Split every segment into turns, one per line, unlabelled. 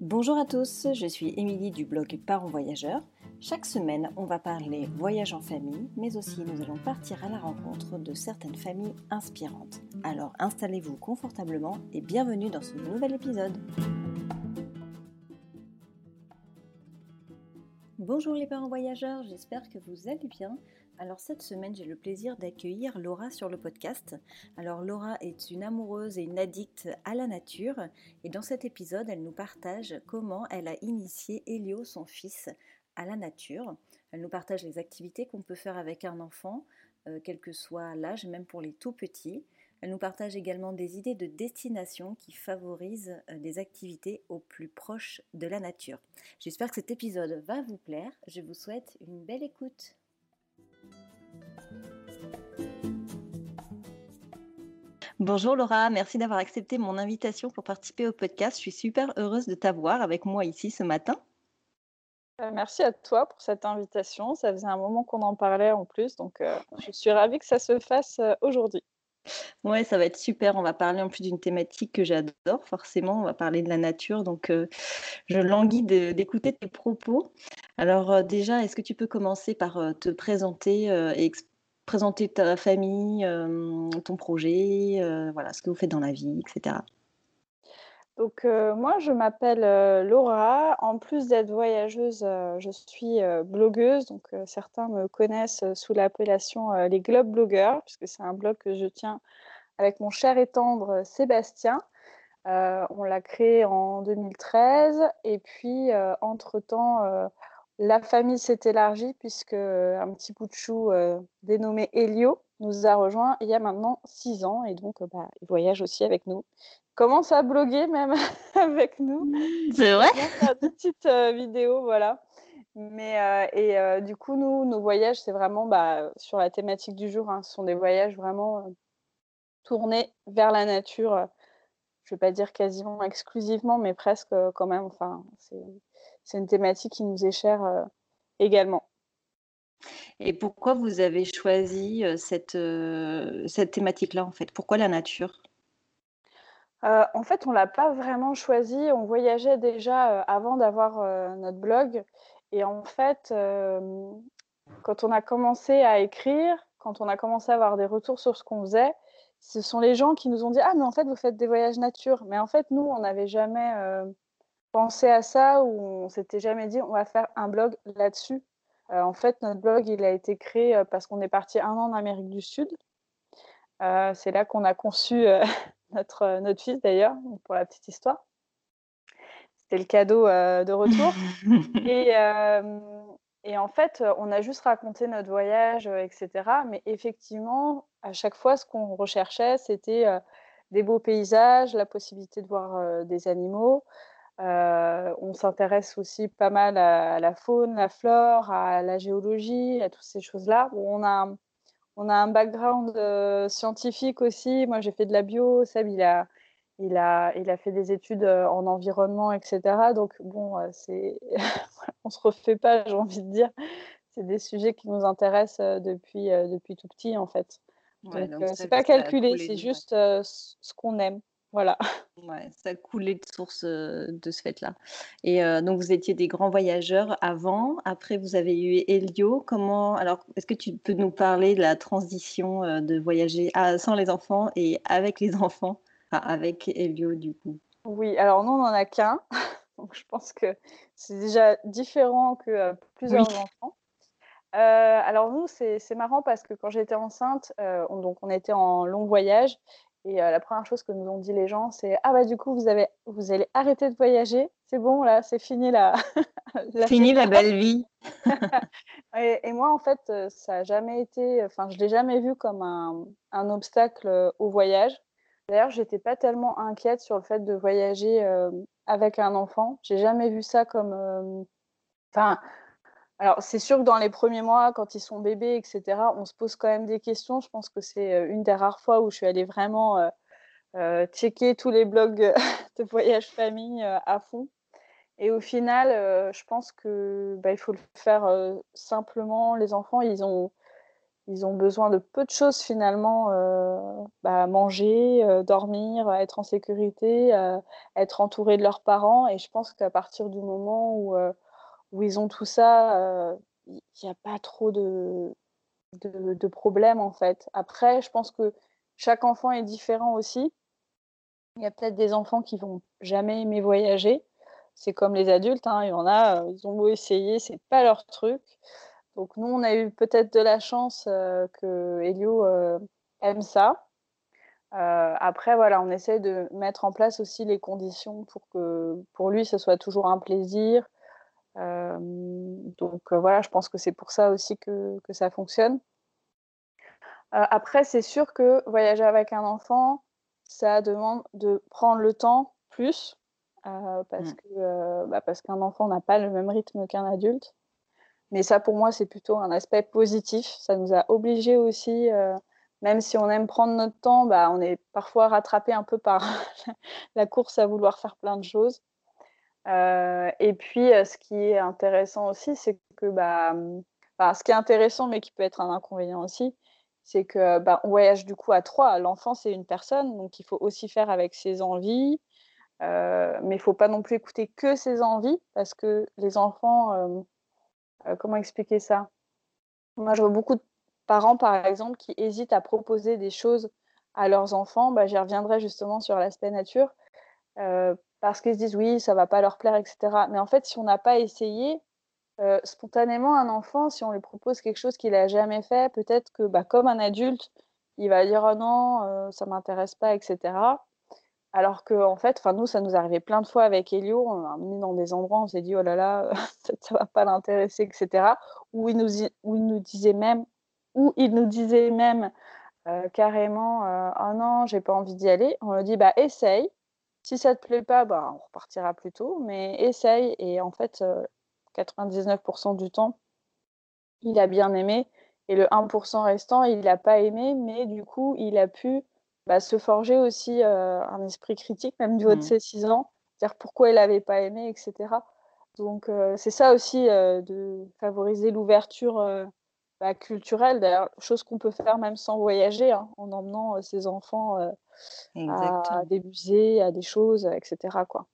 Bonjour à tous, je suis Émilie du blog Parents Voyageurs. Chaque semaine, on va parler voyage en famille, mais aussi nous allons partir à la rencontre de certaines familles inspirantes. Alors installez-vous confortablement et bienvenue dans ce nouvel épisode. Bonjour les parents voyageurs, j'espère que vous allez bien. Alors cette semaine, j'ai le plaisir d'accueillir Laura sur le podcast. Alors Laura est une amoureuse et une addicte à la nature et dans cet épisode, elle nous partage comment elle a initié Elio, son fils, à la nature. Elle nous partage les activités qu'on peut faire avec un enfant, euh, quel que soit l'âge, même pour les tout petits. Elle nous partage également des idées de destination qui favorisent euh, des activités au plus proche de la nature. J'espère que cet épisode va vous plaire. Je vous souhaite une belle écoute. Bonjour Laura, merci d'avoir accepté mon invitation pour participer au podcast. Je suis super heureuse de t'avoir avec moi ici ce matin.
Euh, merci à toi pour cette invitation. Ça faisait un moment qu'on en parlait en plus, donc euh, je suis ravie que ça se fasse euh, aujourd'hui.
Ouais, ça va être super. On va parler en plus d'une thématique que j'adore, forcément. On va parler de la nature. Donc, je languis d'écouter tes propos. Alors, déjà, est-ce que tu peux commencer par te présenter et expliquer présenter ta famille, ton projet, voilà, ce que vous faites dans la vie, etc.
Donc moi, je m'appelle Laura. En plus d'être voyageuse, je suis blogueuse. Donc certains me connaissent sous l'appellation les Globe Blogueurs, puisque c'est un blog que je tiens avec mon cher et tendre Sébastien. on l'a créé en 2013 et puis entre-temps, la famille s'est élargie puisque un petit bout de chou euh, dénommé Elio nous a rejoint il y a maintenant six ans et donc bah, il voyage aussi avec nous. Il commence à bloguer même avec nous.
C'est vrai?
Des petites vidéos, voilà. Mais et du coup nous nos voyages c'est vraiment bah, sur la thématique du jour. Hein. ce sont des voyages vraiment tournés vers la nature. je vais pas dire quasiment exclusivement, mais presque quand même. Enfin c'est c'est une thématique qui nous est chère euh, également.
Et pourquoi vous avez choisi euh, cette, euh, cette thématique-là, en fait? Pourquoi la nature?
En fait, on ne l'a pas vraiment choisi. On voyageait déjà avant d'avoir notre blog. Et en fait, quand on a commencé à écrire, quand on a commencé à avoir des retours sur ce qu'on faisait, ce sont les gens qui nous ont dit Ah, mais en fait, vous faites des voyages nature. Mais en fait, nous, on n'avait jamais pensé à ça ou on s'était jamais dit on va faire un blog là-dessus. Euh, en fait, notre blog, il a été créé euh, parce qu'on est parti un an en Amérique du Sud. Euh, c'est là qu'on a conçu notre, notre fils d'ailleurs, pour la petite histoire. C'était le cadeau de retour. et, et, en fait, on a juste raconté notre voyage, etc. Mais effectivement, à chaque fois, ce qu'on recherchait, c'était des beaux paysages, la possibilité de voir des animaux, euh, on s'intéresse aussi pas mal à, la faune, la flore, à la géologie, à toutes ces choses-là. On a, on a un background euh, scientifique aussi. Moi, j'ai fait de la bio. Seb, il a, il a, il a fait des études euh, en environnement, etc. Donc, bon, c'est, on se refait pas, j'ai envie de dire. C'est des sujets qui nous intéressent depuis, depuis tout petit, en fait. donc, c'est pas calculé, c'est juste ce qu'on aime. Voilà.
Ouais, ça coulait de source de ce fait-là. Et donc, vous étiez des grands voyageurs avant. Après, vous avez eu Elio. Comment alors Est-ce que tu peux nous parler de la transition de voyager sans les enfants et avec les enfants, avec Elio du coup
Oui. Alors nous, on n'en a qu'un, donc je pense que c'est déjà différent que plusieurs enfants. alors nous, c'est marrant parce que quand j'étais enceinte, on, donc on était en long voyage et la première chose que nous ont dit les gens, c'est ah bah du coup vous avez vous allez arrêter de voyager, c'est bon là, c'est fini la,
la fini la belle vie.
et, moi en fait ça a jamais été, enfin je l'ai jamais vu comme un, un obstacle au voyage. D'ailleurs j'étais pas tellement inquiète sur le fait de voyager avec un enfant. J'ai jamais vu ça comme, enfin alors, c'est sûr que dans les premiers mois, quand ils sont bébés, etc., on se pose quand même des questions. Je pense que c'est euh, une des rares fois où je suis allée vraiment euh, euh, checker tous les blogs de voyage famille à fond. Et au final, je pense que bah, faut le faire simplement. Les enfants, ils ont, ils ont besoin de peu de choses finalement, bah, manger, dormir, être en sécurité, être entourés de leurs parents et je pense qu'à partir du moment où, où ils ont tout ça, il n'y a pas trop de problèmes en fait. Après, je pense que chaque enfant est différent aussi. Il y a peut-être des enfants qui vont jamais aimer voyager. C'est comme les adultes, hein, il y en a, ils ont beau essayer, c'est pas leur truc. Donc nous, on a eu peut-être de la chance que Elio aime ça. après, voilà, on essaie de mettre en place aussi les conditions pour que pour lui, ce soit toujours un plaisir. Donc voilà, je pense que c'est pour ça aussi que, que ça fonctionne. après, c'est sûr que voyager avec un enfant, ça demande de prendre le temps plus, parce mmh. que bah, parce qu'un enfant n'a pas le même rythme qu'un adulte. Mais ça, pour moi, c'est plutôt un aspect positif. Ça nous a obligés aussi, euh, même si on aime prendre notre temps, bah, on est parfois rattrapé un peu par la course à vouloir faire plein de choses. Euh, et puis, euh, ce qui est intéressant aussi, c'est que, bah, ce qui est intéressant, mais qui peut être un inconvénient aussi, c'est que bah, on voyage du coup à trois. L'enfant, c'est une personne, donc il faut aussi faire avec ses envies. mais il ne faut pas non plus écouter que ses envies, parce que les enfants euh, comment expliquer ça? Moi, je vois beaucoup de parents, par exemple, qui hésitent à proposer des choses à leurs enfants. Bah, J'y reviendrai justement sur l'aspect nature. Euh, parce qu'ils se disent oui, ça va pas leur plaire, etc. Mais en fait, si on n'a pas essayé, euh, spontanément, un enfant, si on lui propose quelque chose qu'il n'a jamais fait, peut-être que bah, comme un adulte, il va dire oh non, ça m'intéresse pas, etc. Alors que en fait, nous, ça nous arrivait plein de fois avec Elio, on l'a emmené dans des endroits, on s'est dit: «Oh là là, ça va pas l'intéresser» etc. Ou il nous disait même ou il nous disait même, carrément, «Oh non, j'ai pas envie d'y aller». On lui dit: «Bah essaye, si ça te plaît pas, bah, on repartira plus tôt, mais essaye» et en fait, 99% du temps, il a bien aimé et le 1% restant, il a pas aimé, mais du coup, il a pu bah, se forger aussi un esprit critique, même du haut de mmh. ses 6 ans, dire pourquoi il n'avait pas aimé, etc. Donc c'est ça aussi de favoriser l'ouverture bah, culturelle, d'ailleurs, chose qu'on peut faire même sans voyager, hein, en emmenant ses enfants à des musées, à des choses, etc. Quoi.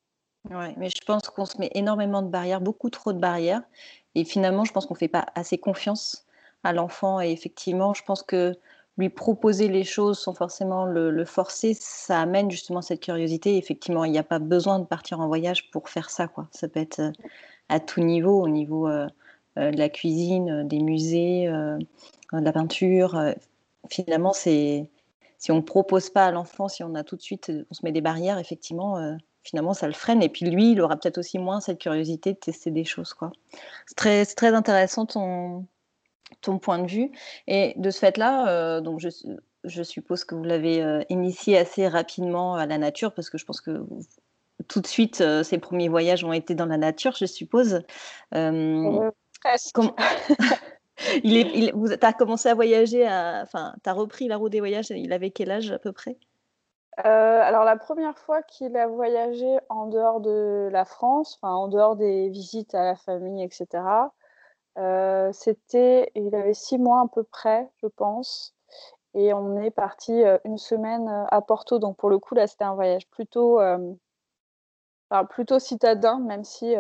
Ouais, mais je pense qu'on se met énormément de barrières, beaucoup trop de barrières, et finalement, je pense qu'on ne fait pas assez confiance à l'enfant, et effectivement, je pense que lui proposer les choses sans forcément le, forcer, ça amène justement cette curiosité. Effectivement, il n'y a pas besoin de partir en voyage pour faire ça. Quoi. Ça peut être euh, à tout niveau, au niveau euh, euh, de la cuisine, des musées, de la peinture. finalement, c'est si on ne propose pas à l'enfant, si on a tout de suite, on se met des barrières, effectivement, finalement, ça le freine. Et puis lui, il aura peut-être aussi moins cette curiosité de tester des choses. C'est très, très intéressant ton, ton point de vue. Et de ce fait-là, euh, donc je, je, suppose que vous l'avez euh, initié assez rapidement à la nature, parce que je pense que tout de suite, euh, ces premiers voyages ont été dans la nature, je suppose.
Presque.
il est, il, vous, as commencé à voyager, enfin, tu as repris la route des voyages, il avait quel âge à peu près?
Alors la première fois qu'il a voyagé en dehors de la France, enfin en dehors des visites à la famille, etc., euh, c'était, il avait six mois à peu près, je pense. Et on est parti euh, une semaine euh, à Porto. Donc pour le coup, là, c'était un voyage plutôt, plutôt citadin, même si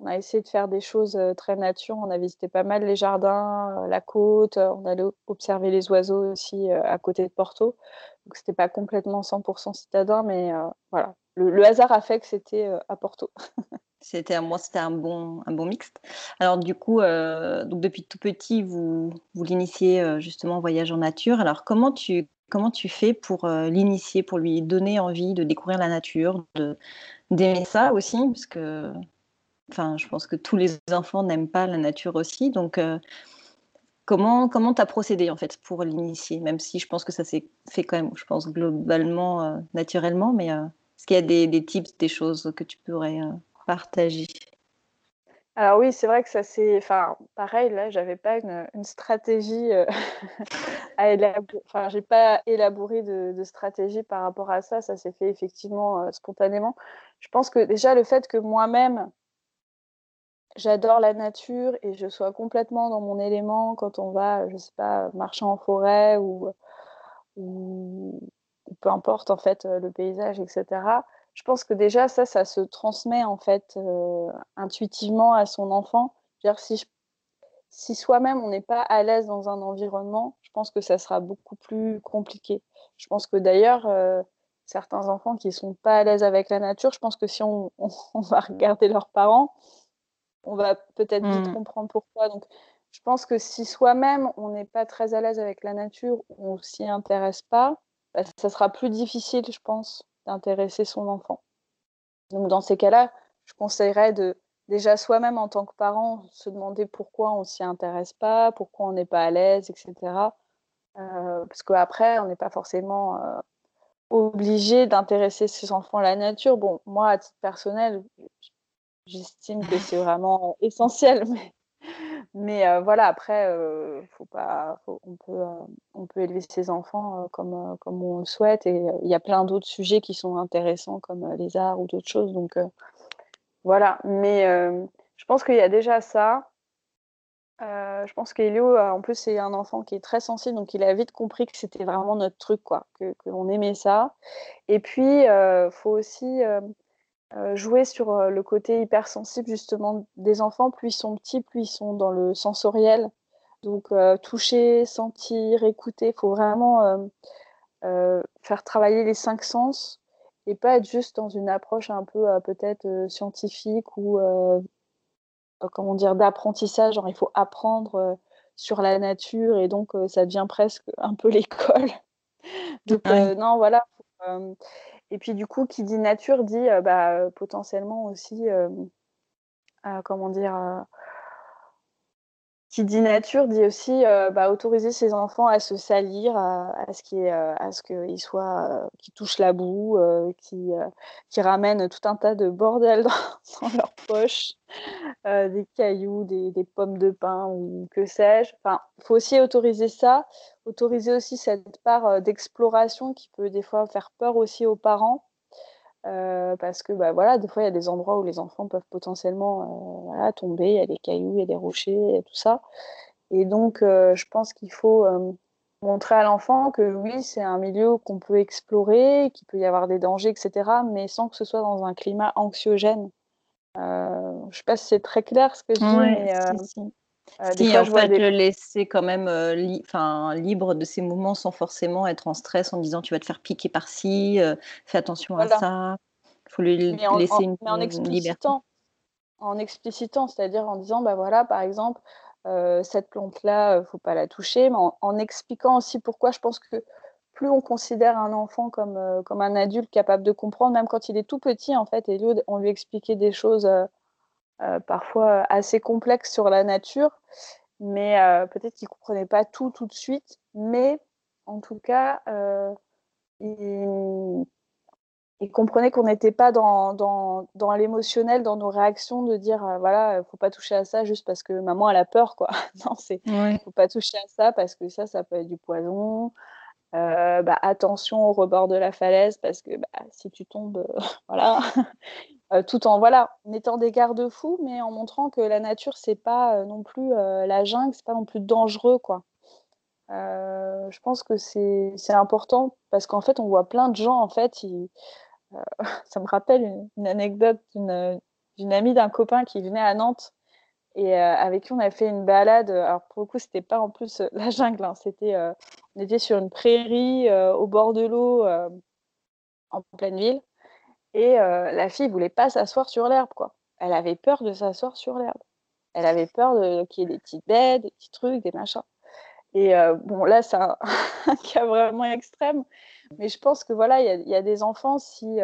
on a essayé de faire des choses très nature. On a visité pas mal les jardins, la côte. On allait observer les oiseaux aussi à côté de Porto. Donc c'était pas complètement 100% citadin, mais voilà. le, hasard a fait que c'était à Porto.
C'était un bon, un mixte. Alors du coup, donc depuis tout petit, vous, l'initiez justement au voyage en nature. Alors comment tu, fais pour l'initier, pour lui donner envie de découvrir la nature, d'aimer ça aussi, parce que, enfin, je pense que tous les enfants n'aiment pas la nature aussi. Donc comment comment as procédé en fait pour l'initier, même si je pense que ça s'est fait quand même, je pense globalement naturellement, mais est-ce qu'il y a des, des tips, des choses que tu pourrais partager?
Alors oui, c'est vrai que ça c'est, enfin, pareil là, j'avais pas une, stratégie euh, à élaborer, enfin, j'ai pas élaboré de, stratégie par rapport à ça. Ça s'est fait effectivement euh, spontanément. Je pense que déjà le fait que moi-même j'adore la nature et je sois complètement dans mon élément quand on va, je sais pas, marcher en forêt ou, peu importe en fait le paysage, etc. Je pense que déjà ça, ça se transmet en fait intuitivement à son enfant. si si soi-même on n'est pas à l'aise dans un environnement, je pense que ça sera beaucoup plus compliqué. Je pense que d'ailleurs, certains enfants qui sont pas à l'aise avec la nature, je pense que si on va regarder leurs parents, on va peut-être vite mmh. comprendre pourquoi. Donc, je pense que si soi-même, on n'est pas très à l'aise avec la nature, on s'y intéresse pas, bah, ça sera plus difficile, je pense, d'intéresser son enfant. Donc, dans ces cas-là, je conseillerais de déjà soi-même en tant que parent se demander pourquoi on s'y intéresse pas, pourquoi on n'est pas à l'aise, etc. Euh, parce qu'après, on n'est pas forcément euh, obligé d'intéresser ses enfants à la nature. Bon, moi, à titre personnel, j'estime que c'est vraiment essentiel. Mais, mais euh, voilà, après, euh, faut pas, on, peut, euh, on peut élever ses enfants comme, comme on le souhaite. Et il y a plein d'autres sujets qui sont intéressants, comme les arts ou d'autres choses. Donc voilà, mais je pense qu'il y a déjà ça. je pense qu'Elio, en plus, c'est un enfant qui est très sensible, donc il a vite compris que c'était vraiment notre truc, quoi, que qu'on aimait ça. Et puis, il faut aussi euh, jouer sur euh, le côté hypersensible justement des enfants. Plus ils sont petits, plus ils sont dans le sensoriel. Donc euh, toucher, sentir, écouter, il faut vraiment faire travailler les cinq sens et pas être juste dans une approche un peu peut-être scientifique ou comment dire d'apprentissage. Genre il faut apprendre sur la nature et donc ça devient presque un peu l'école. donc non voilà. Et puis du coup, qui dit nature dit euh, bah, euh, potentiellement aussi, euh, comment dire, qui dit nature dit aussi bah, autoriser ses enfants à se salir, à, ce qu'ils à ce qu'ils soient, qui touchent la boue, qui, qui ramènent tout un tas de bordel dans, dans leur poche, des cailloux, des, des, pommes de pin ou que sais-je. Enfin, faut aussi autoriser ça, autoriser aussi cette part d'exploration qui peut des fois faire peur aussi aux parents. Parce que bah, voilà, des fois il y a des endroits où les enfants peuvent potentiellement voilà, tomber, il y a des cailloux, il y a des rochers et tout ça. Et donc je pense qu'il faut montrer à l'enfant que oui, c'est un milieu qu'on peut explorer, qu'il peut y avoir des dangers, etc., mais sans que ce soit dans un climat anxiogène. je ne sais pas si c'est très clair ce que je dis, mais
euh, si, en fait, le laisser quand même euh, libre de ses mouvements sans forcément être en stress en disant tu vas te faire piquer par-ci, euh, fais attention à ça. Il faut lui laisser une,
en explicitant, En explicitant, c'est-à-dire en disant bah voilà, par exemple, cette plante-là, faut pas la toucher, mais en, expliquant aussi pourquoi je pense que plus on considère un enfant comme, comme un adulte capable de comprendre, même quand il est tout petit, en fait, et on lui expliquait des choses euh, parfois assez complexe sur la nature, mais euh, peut-être qu'ils ne comprenaient pas tout tout de suite, mais en tout cas, euh, ils, comprenaient qu'on n'était pas dans, dans, dans l'émotionnel, dans nos réactions, de dire voilà, il faut pas toucher à ça juste parce que maman elle a peur, quoi. non, c'est ne faut pas toucher à ça parce que ça, ça peut être du poison. Bah, attention au rebord de la falaise parce que bah, si tu tombes, voilà, euh, tout en voilà, mettant des garde-fous, mais en montrant que la nature, c'est pas euh, non plus euh, la jungle, c'est pas non plus dangereux, quoi. je pense que c'est important parce qu'en fait, on voit plein de gens, en fait, ça me rappelle une, anecdote d'une amie d'un copain qui venait à Nantes et avec qui on a fait une balade. Alors pour le coup, c'était pas en plus la jungle, hein, c'était, on était sur une prairie au bord de l'eau en pleine ville. Et la fille voulait pas s'asseoir sur l'herbe, quoi. Elle avait peur de s'asseoir sur l'herbe. Elle avait peur de qu'il y ait des petites bêtes, des petits trucs, des machins. Et bon, là, c'est un, cas vraiment extrême. Mais je pense que voilà, il y, a des enfants, si,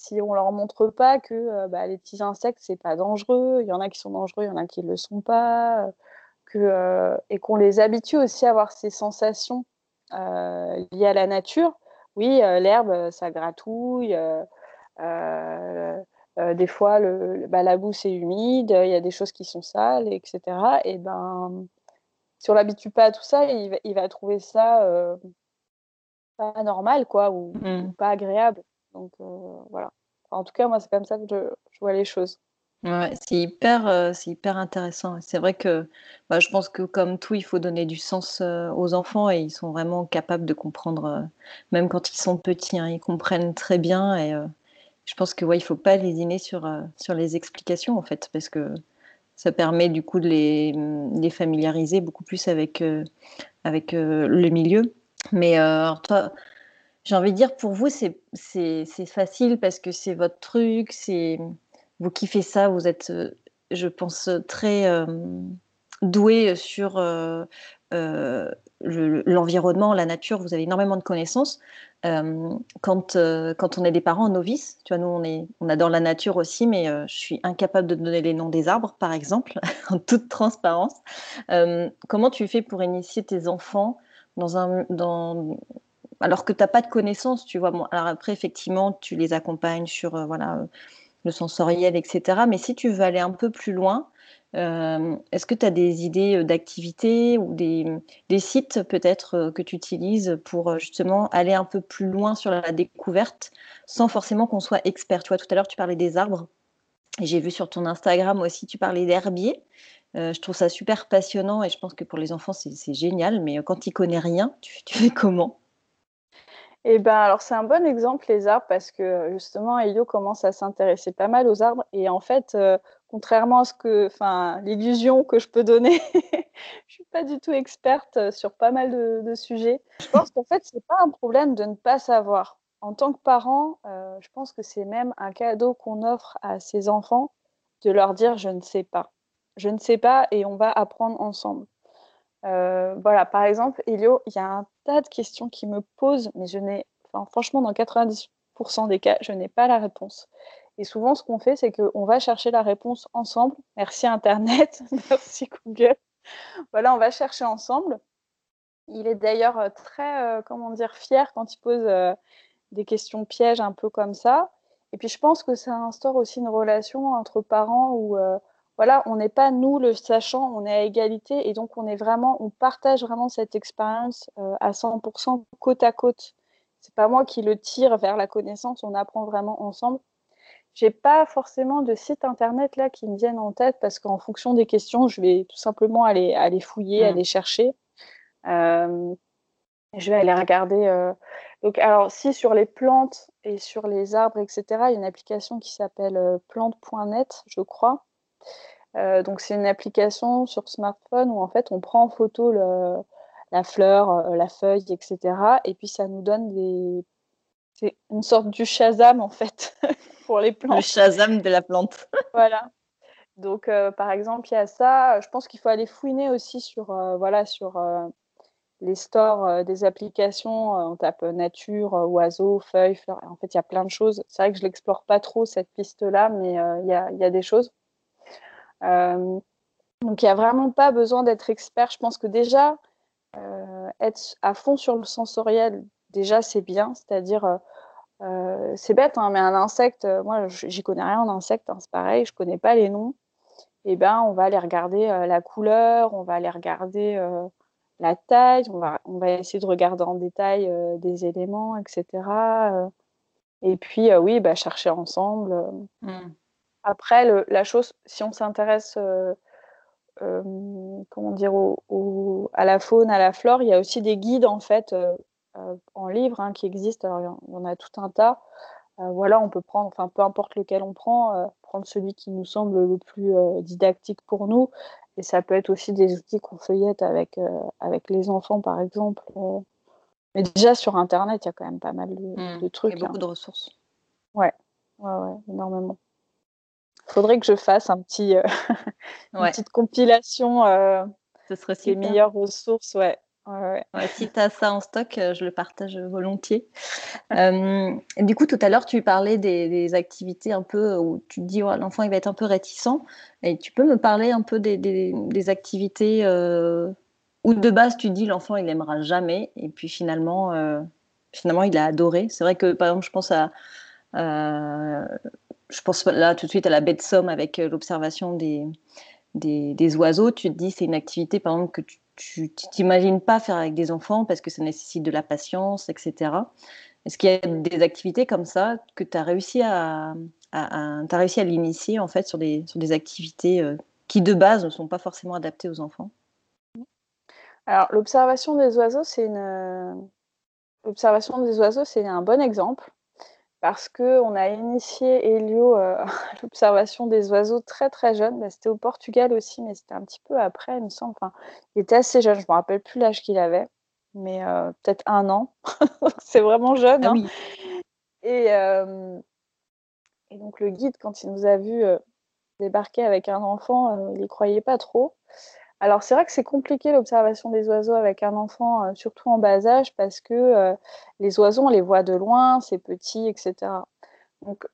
si on leur montre pas que bah, les petits insectes, c'est pas dangereux, il y en a qui sont dangereux, il y en a qui le sont pas, que, et qu'on les habitue aussi à avoir ces sensations liées à la nature. Oui, l'herbe, ça gratouille. Euh, euh, des fois, le, bah, la boue, c'est humide, il y a des choses qui sont sales, etc. Et ben, si on l'habitue pas à tout ça, il va, il va trouver ça euh, pas normal, quoi, ou, mmh. pas agréable. Donc voilà. en tout cas, moi, c'est comme ça que je, vois les choses.
Ouais, c'est hyper, c'est hyper intéressant. C'est vrai que, bah, je pense que comme tout, il faut donner du sens, heu, aux enfants et ils sont vraiment capables de comprendre, même quand ils sont petits, hein, ils comprennent très bien et je pense que, ouais, il faut pas lésiner sur, sur les explications, en fait, parce que ça permet du coup de les, les familiariser beaucoup plus avec, avec, le milieu. Mais, toi, j'ai envie de dire pour vous, c'est facile parce que c'est votre truc, c'est vous kiffez ça, vous êtes, heu, je pense, très, hem, doués sur, le l'environnement, la nature, vous avez énormément de connaissances. Quand, quand on est des parents novices, tu vois, nous, on est on adore la nature aussi, mais je suis incapable de donner les noms des arbres, par exemple, en toute transparence. Comment tu fais pour initier tes enfants dans un dans alors que tu as pas de connaissances, tu vois? Alors après, effectivement, tu les accompagnes sur, heu, voilà, heu, le sensoriel et cetera. Mais si tu veux aller un peu plus loin, hem, est-ce que tu as des idées, d'activités ou des, sites peut-être, que tu utilises pour, justement aller un peu plus loin sur la découverte, sans forcément qu'on soit expert? Tu vois, tout à l'heure, tu parlais des arbres j'ai vu sur ton Instagram aussi, tu parlais d'herbier. Heu, je trouve ça super passionnant et je pense que pour les enfants, c'est génial, mais quand ils connaissent rien, tu fais comment?
Et ben, alors c'est un bon exemple les arbres parce que, justement Elio commence à s'intéresser pas mal aux arbres et en fait, heu, contrairement à ce que enfin, l'illusion que je peux donner, je suis pas du tout experte, sur pas mal de sujets. Je pense qu'en fait, c'est pas un problème de ne pas savoir. En tant que parent, heu, je pense que c'est même un cadeau qu'on offre à ses enfants de leur dire: «Je ne sais pas. Je ne sais pas et on va apprendre ensemble». Heu, voilà, par exemple, Elio, il y a un tas de questions qu'il me pose, mais je n'ai enfin, franchement, dans 90% des cas, je n'ai pas la réponse et souvent, ce qu'on fait, c'est qu'on va chercher la réponse ensemble. Merci internet, merci Google. Voilà, on va chercher ensemble. Il est d'ailleurs, heu, très, heu, comment dire? Fier quand il pose, des questions pièges un peu comme ça et puis je pense que ça instaure aussi une relation entre parents où, voilà, on n'est pas nous le sachant, on est à égalité et donc on est vraiment on partage vraiment cette expérience, heu, à 100% côte à côte. C'est pas moi qui le tire vers la connaissance, on apprend vraiment ensemble. J'ai pas forcément de site internet là qui me viennent en tête parce qu'en fonction des questions, je vais tout simplement aller aller fouiller,
Mmh.
aller chercher. Hem, je vais aller regarder, heu donc alors si sur les plantes et sur les arbres et cetera, il y a une application qui s'appelle, plante.net, je crois. Heu, donc c'est une application sur smartphone où en fait on prend en photo le la fleur, heu, la feuille et cetera et puis ça nous donne des c'est une sorte du Shazam en fait pour les
Le
plantes.
Shazam de la plante.
Voilà. Donc heu, par exemple, il y a ça, je pense qu'il faut aller fouiner aussi sur, voilà, sur, les stores, des applications, on tape, nature, oiseaux, feuilles, fleurs en fait, il y a plein de choses. C'est vrai que je l'explore pas trop cette piste-là, mais heu, il y a il y a des choses. Hem, donc il y a vraiment pas besoin d'être expert. Je pense que déjà, heu, être à fond sur le sensoriel, déjà, c'est bien. C'est-à-dire, heu, c'est bête, hein, mais un insecte, moi, j'y connais rien en insectes, hein, c'est pareil, je connais pas les noms et ben, on va aller regarder, la couleur, on va aller regarder, la taille, on va on va essayer de regarder en détail, des éléments et cetera, heu et puis, oui, bah, chercher ensemble, hem.
Mmh.
Après le la chose, si on s'intéresse, comment dire? Au au à la faune, à la flore, il y a aussi des guides en fait, heu, en livre, hein, qui existent. Alors il y en a tout un tas. Voilà, on peut prendre enfin, peu importe lequel on prend, prendre celui qui nous semble le plus, didactique pour nous et ça peut être aussi des outils qu'on feuillette avec, avec les enfants, par exemple. Mais déjà sur internet, il y a quand même pas mal de
Mmh.
de
Il y a
trucs,
beaucoup
hein.
de ressources.
Ouais. Ouais, ouais, énormément. Faudrait que je fasse un petit, heu, une
Ouais,
petite compilation, heu,
ce serait
des meilleures ressources, ouais. Ouais, ouais.
Ouais, si tu as ça en stock, heu, je le partage, volontiers. Du coup, tout à l'heure, tu parlais des des activités un peu où tu te dis: «Oh, l'enfant, il va être un peu réticent» et tu peux me parler un peu des des des activités, où de base tu te dis: «L'enfant, il aimera jamais» et puis finalement, finalement, il a adoré? C'est vrai que, par exemple, je pense à, je pense là tout de suite à la baie de Somme avec, heu, l'observation des des oiseaux. Tu te dis: «C'est une activité, par exemple, que tu t'imagines pas faire avec des enfants parce que ça nécessite de la patience et cetera». Est-ce qu'il y a des activités comme ça que tu as réussi à réussi à l'initier en fait sur des, sur des activités qui de base ne sont pas forcément adaptées aux enfants?
Alors l'observation des oiseaux, c'est une l'observation des oiseaux, c'est un bon exemple parce qu'on a initié Elio à l'observation des oiseaux très très jeune. Bah, c'était au Portugal aussi, mais c'était un petit peu après, il me semble. Enfin, il était assez jeune, je ne me rappelle plus l'âge qu'il avait, mais peut-être un an. c'est vraiment jeune. Ah hein. et, et, donc le guide, quand il nous a vus débarquer avec un enfant, il n'y croyait pas trop. Alors c'est vrai que c'est compliqué l'observation des oiseaux avec un enfant, euh, surtout en bas âge, parce que euh, les oiseaux, on les voit de loin, c'est petit, etc. Donc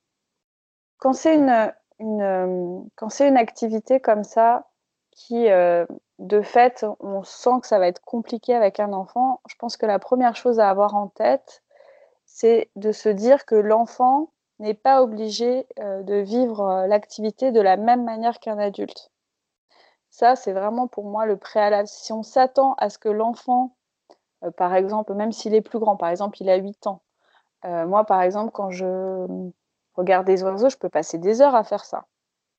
quand c'est une, euh, quand c'est une activité comme ça, qui de fait, on sent que ça va être compliqué avec un enfant, je pense que la première chose à avoir en tête, c'est de se dire que l'enfant n'est pas obligé de vivre l'activité de la même manière qu'un adulte. Ça, c'est vraiment pour moi le préalable. Si on s'attend à ce que l'enfant, euh, par exemple, même s'il est plus grand, par exemple, il a 8 ans. Euh, moi, par exemple, quand je regarde des oiseaux, je peux passer des heures à faire ça.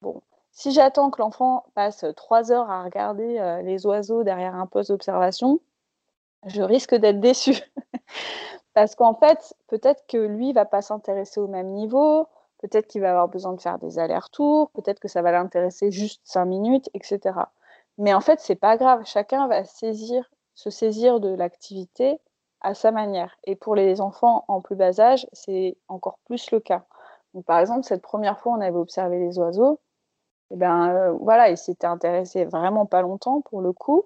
Bon, si j'attends que l'enfant passe 3 heures à regarder euh, les oiseaux derrière un poste d'observation, je risque d'être déçue. Parce qu'en fait, peut-être que lui va pas s'intéresser au même niveau, Peut-être qu'il va avoir besoin de faire des allers-retours, peut-être que ça va l'intéresser juste cinq minutes, etc. Mais en fait, c'est pas grave. Chacun va saisir, se saisir de l'activité à sa manière. Et pour les enfants en plus bas âge, c'est encore plus le cas. Donc, par exemple, cette première fois, on avait observé les oiseaux. Et eh ben euh, voilà, il s'était intéressé vraiment pas longtemps pour le coup,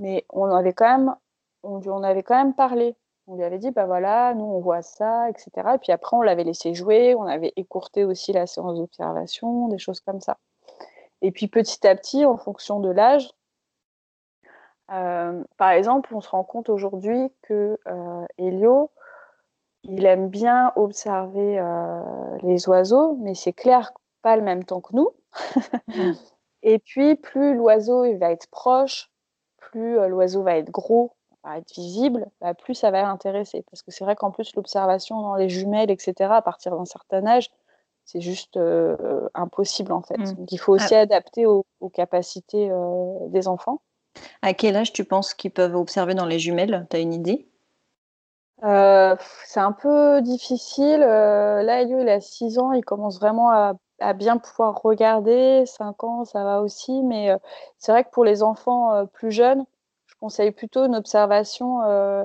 mais on avait quand même, on, on avait quand même parlé. On lui avait dit, bah voilà, nous on voit ça, etc. Et puis après, on l'avait laissé jouer, on avait écourté aussi la séance d'observation, des choses comme ça. Et puis petit à petit, en fonction de l'âge, euh, par exemple, on se rend compte aujourd'hui que euh, Elio, il aime bien observer euh, les oiseaux, mais c'est clair, pas le même temps que nous. Mmh. Et puis, plus l'oiseau va être proche, plus l'oiseau va être gros, être visible, bah, plus ça va l'intéresser. Parce que c'est vrai qu'en plus, l'observation dans les jumelles, etc., à partir d'un certain âge, c'est juste euh, impossible en fait. Mmh. Donc il faut aussi ah. adapter aux, capacités euh, des enfants.
À quel âge tu penses qu'ils peuvent observer dans les jumelles? Tu as une idée?
Euh, C'est un peu difficile. là, Elio, il a 6 ans, il commence vraiment à, à, bien pouvoir regarder. 5 ans, ça va aussi. Mais c'est vrai que pour les enfants plus jeunes, je conseille plutôt une observation euh,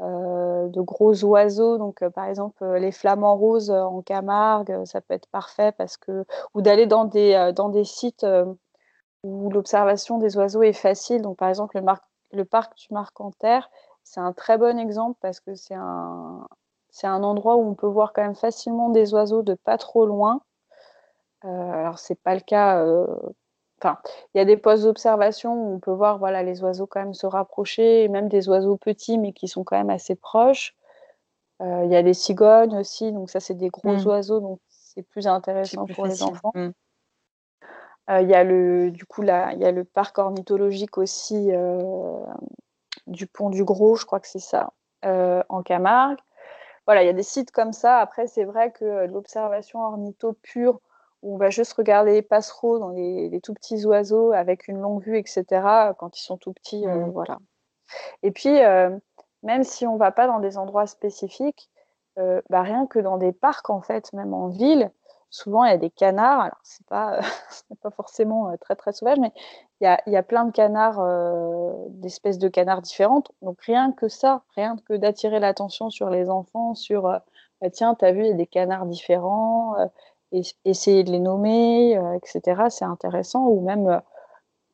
euh, de gros oiseaux, donc euh, par exemple les flamants roses en Camargue, ça peut être parfait parce que ou d'aller dans des dans des sites où l'observation des oiseaux est facile. Donc par exemple le, le parc du Marcanterre, c'est un très bon exemple parce que c'est un c'est un endroit où on peut voir quand même facilement des oiseaux de pas trop loin. Alors c'est pas le cas il y a des postes d'observation où on peut voir voilà, les oiseaux quand même se rapprocher, même des oiseaux petits mais qui sont quand même assez proches. Euh, il y a des cigognes aussi, donc ça c'est des gros mmh. oiseaux, donc c'est plus intéressant pour les enfants. Mmh. Euh, il y a le, du coup là, il y a le parc ornithologique aussi euh, du Pont du Gros, je crois que c'est ça, en Camargue. Voilà, il y a des sites comme ça. Après, c'est vrai que l'observation ornitho pure, on va juste regarder les passereaux dans les, tout petits oiseaux avec une longue vue, etc. Quand ils sont tout petits, euh, mmh. voilà. Et puis, euh, même si on ne va pas dans des endroits spécifiques, euh, bah, rien que dans des parcs, en fait, même en ville, souvent il y a des canards. Alors, c'est pas, pas forcément très très sauvage, mais il y a, y a, plein de canards, d'espèces de canards différentes. Donc, rien que ça, rien que d'attirer l'attention sur les enfants, sur bah, tiens, tu as vu, il y a des canards différents essayer de les nommer, euh, etc. C'est intéressant. Ou même euh,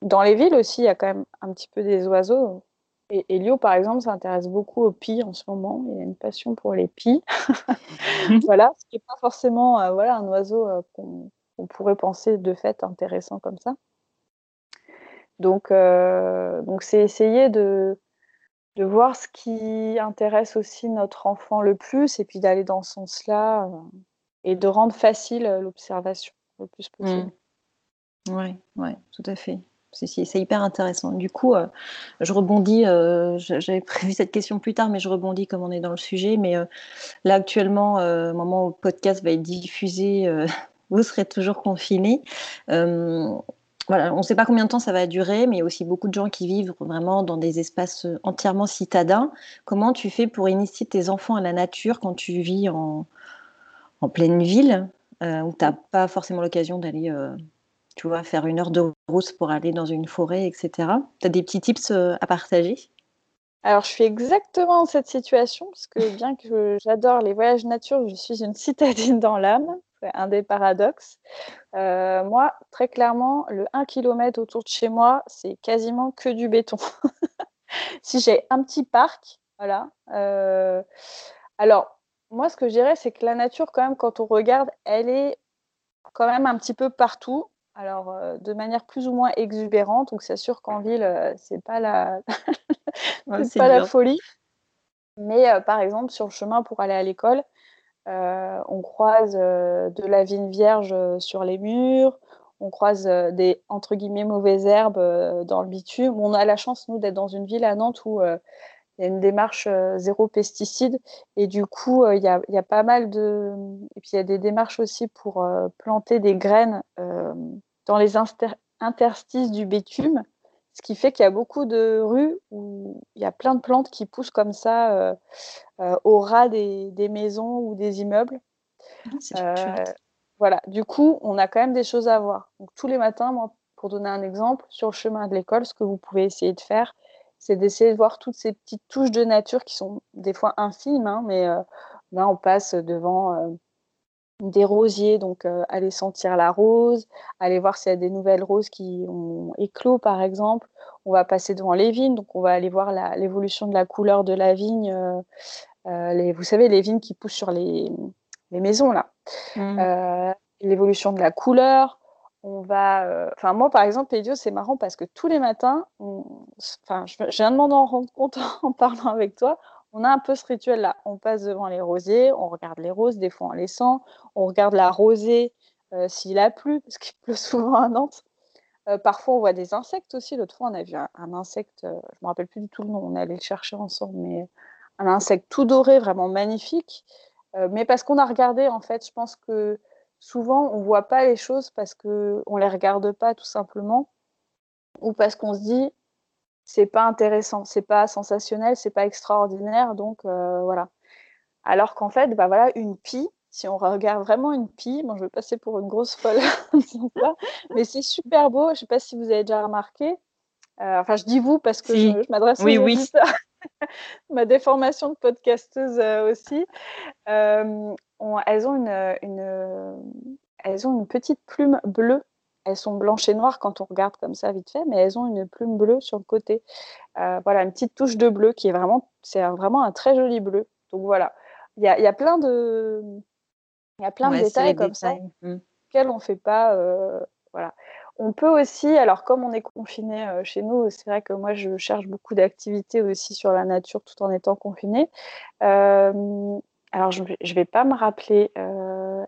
dans les villes aussi, il y a quand même un petit peu des oiseaux. Et Elio, par exemple, s'intéresse beaucoup aux pies en ce moment. Il a une passion pour les pies. voilà, ce qui n'est pas forcément euh, voilà, un oiseau qu'on pourrait penser de fait intéressant comme ça. Donc, donc c'est essayer de, de voir ce qui intéresse aussi notre enfant le plus et puis d'aller dans ce sens-là et de rendre facile euh, l'observation le plus possible.
Oui, mmh. ouais, tout à fait. C'est hyper intéressant. Du coup, euh, je rebondis, euh, j'avais prévu cette question plus tard, mais je rebondis comme on est dans le sujet. Mais là, actuellement, au moment où le podcast va être diffusé, vous serez toujours confinés. on ne sait pas combien de temps ça va durer, mais il y a aussi beaucoup de gens qui vivent vraiment dans des espaces entièrement citadins. Comment tu fais pour initier tes enfants à la nature quand tu vis en, en pleine ville, où tu n'as pas forcément l'occasion d'aller tu vois, faire une heure de route pour aller dans une forêt, etc. Tu as des petits tips à partager?
Alors, je suis exactement dans cette situation, parce que bien que j'adore les voyages nature, je suis une citadine dans l'âme, c'est un des paradoxes. Euh, moi, très clairement, le 1 km autour de chez moi, c'est quasiment que du béton. si j'ai un petit parc, voilà. Euh, alors, moi, ce que je dirais, c'est que la nature, quand même, quand on regarde, elle est quand même un petit peu partout. Alors, euh, de manière plus ou moins exubérante. Donc, c'est sûr qu'en ville, euh, c'est pas la, c'est pas la folie. Mais euh, par exemple, sur le chemin pour aller à l'école, on croise de la vigne vierge sur les murs. On croise des entre guillemets mauvaises herbes dans le bitume. On a la chance nous d'être dans une ville à Nantes où il y a une démarche zéro pesticide et du coup il y, a, y, a, pas mal de et puis il y a des démarches aussi pour planter des graines dans les interstices du bitume, ce qui fait qu'il y a beaucoup de rues où il y a plein de plantes qui poussent comme ça euh, euh, au ras des, maisons ou des immeubles.
Ah, euh,
voilà, du coup, on a quand même des choses à voir. Donc, tous les matins, moi, pour donner un exemple, sur le chemin de l'école, ce que vous pouvez essayer de faire, c'est d'essayer de voir toutes ces petites touches de nature qui sont des fois infimes, hein, mais là, on passe devant des rosiers, donc euh, aller sentir la rose, aller voir s'il y a des nouvelles roses qui ont éclos par exemple. On va passer devant les vignes, donc on va aller voir l'évolution de la couleur de la vigne. Euh, euh, les, vous savez, les vignes qui poussent sur les, les maisons là. Mmh. l'évolution de la couleur. On va, enfin moi par exemple, Pédio, c'est marrant parce que tous les matins, enfin, je, viens de rendre compte en parlant avec toi on a un peu ce rituel-là. On passe devant les rosiers, on regarde les roses, des fois on les sent, on regarde la rosée euh, s'il a plu, parce qu'il pleut souvent à Nantes. Euh, parfois, on voit des insectes aussi. L'autre fois, on a vu un, insecte, euh, je ne me rappelle plus du tout le nom, on est allé le chercher ensemble, mais un insecte tout doré, vraiment magnifique. mais parce qu'on a regardé, en fait, je pense que souvent, on ne voit pas les choses parce qu'on ne les regarde pas tout simplement, ou parce qu'on se dit, c'est pas intéressant, c'est pas sensationnel, c'est pas extraordinaire, donc euh, voilà. Alors qu'en fait, bah voilà, une pie, si on regarde vraiment une pie, bon, je vais passer pour une grosse folle, mais c'est super beau. Je sais pas si vous avez déjà remarqué. Euh, enfin, je dis vous parce que je, m'adresse
oui, aux oui.
Ma déformation de podcasteuse euh, aussi. Elles ont une, elles ont une petite plume bleue elles sont blanches et noires quand on regarde comme ça vite fait, mais elles ont une plume bleue sur le côté. Euh, voilà, une petite touche de bleu qui est vraiment, c'est vraiment un très joli bleu. Donc voilà, il y a, plein de, y a plein de détails comme ça mmh. auxquels on ne fait pas. Euh, voilà. On peut aussi, alors comme on est confiné euh, chez nous, c'est vrai que moi je cherche beaucoup d'activités aussi sur la nature tout en étant confiné. Alors je ne vais pas me rappeler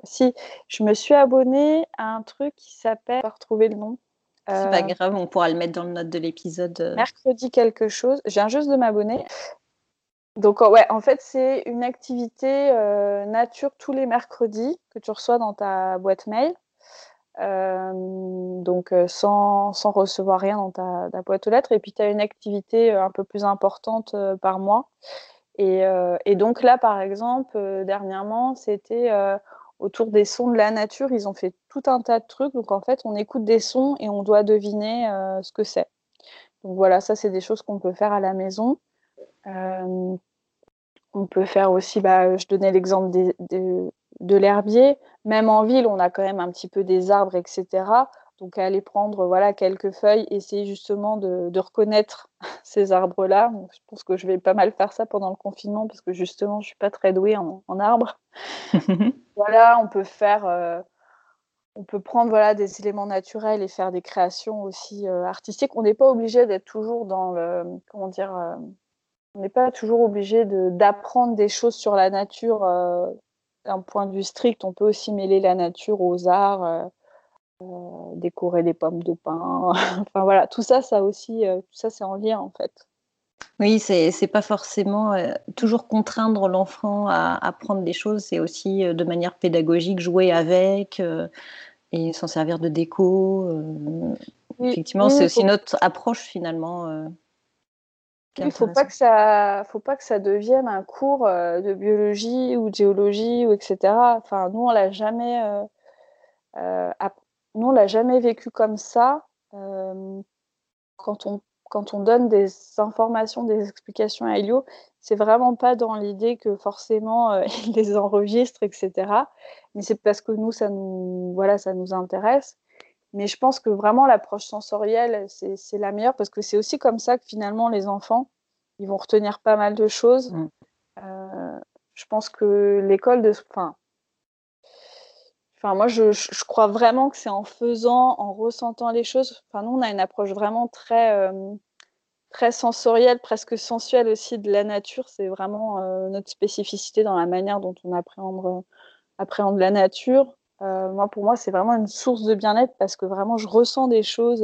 si, je me suis abonnée à un truc qui s'appelle, pas retrouver le nom.
C'est pas euh, grave, on pourra le mettre dans le note de l'épisode. Euh.
Mercredi quelque chose. Je viens juste de m'abonner. Donc ouais, en fait, c'est une activité euh, nature tous les mercredis que tu reçois dans ta boîte mail. donc sans, sans, recevoir rien dans ta, ta, boîte aux lettres. Et puis tu as une activité un peu plus importante par mois. Et, et, donc là, par exemple, dernièrement, c'était autour des sons de la nature, ils ont fait tout un tas de trucs. Donc en fait, on écoute des sons et on doit deviner euh, ce que c'est. Donc voilà, ça c'est des choses qu'on peut faire à la maison. Euh, on peut faire aussi, bah, je donnais l'exemple de l'herbier. Même en ville, on a quand même un petit peu des arbres, etc. Donc aller prendre voilà quelques feuilles, essayer justement de, reconnaître ces arbres-là. Je pense que je vais pas mal faire ça pendant le confinement parce que justement je suis pas très douée en, arbres. voilà, on peut faire, euh, on peut prendre voilà des éléments naturels et faire des créations aussi euh, artistiques. On n'est pas obligé d'être toujours dans le, comment dire, euh, on n'est pas toujours obligé d'apprendre des choses sur la nature d'un point de vue strict. On peut aussi mêler la nature aux arts décorer des pommes de pin. enfin voilà, tout ça, ça aussi, euh, tout ça, c'est en lien en fait.
Oui, c'est pas forcément toujours contraindre l'enfant à apprendre des choses, c'est aussi de manière pédagogique jouer avec et s'en servir de déco. effectivement, c'est aussi notre approche finalement.
Il faut pas que ça, faut pas que ça devienne un cours de biologie ou de géologie ou etc. Enfin, nous on l'a jamais, nous on l'a jamais vécu comme ça. quand on quand on donne des informations, des explications à Elio, c'est vraiment pas dans l'idée que forcément euh, il les enregistre, etc. Mais c'est parce que nous, ça nous, voilà, ça nous intéresse. Mais je pense que vraiment l'approche sensorielle, c'est la meilleure parce que c'est aussi comme ça que finalement les enfants, ils vont retenir pas mal de choses. Mmh. Euh, je pense que l'école de, enfin, Enfin, moi, je, je, crois vraiment que c'est en faisant, en ressentant les choses. Enfin, nous, on a une approche vraiment très, euh, très sensorielle, presque sensuelle aussi de la nature. C'est vraiment euh, notre spécificité dans la manière dont on appréhende, appréhende la nature. Euh, moi, pour moi, c'est vraiment une source de bien-être parce que vraiment, je ressens des choses.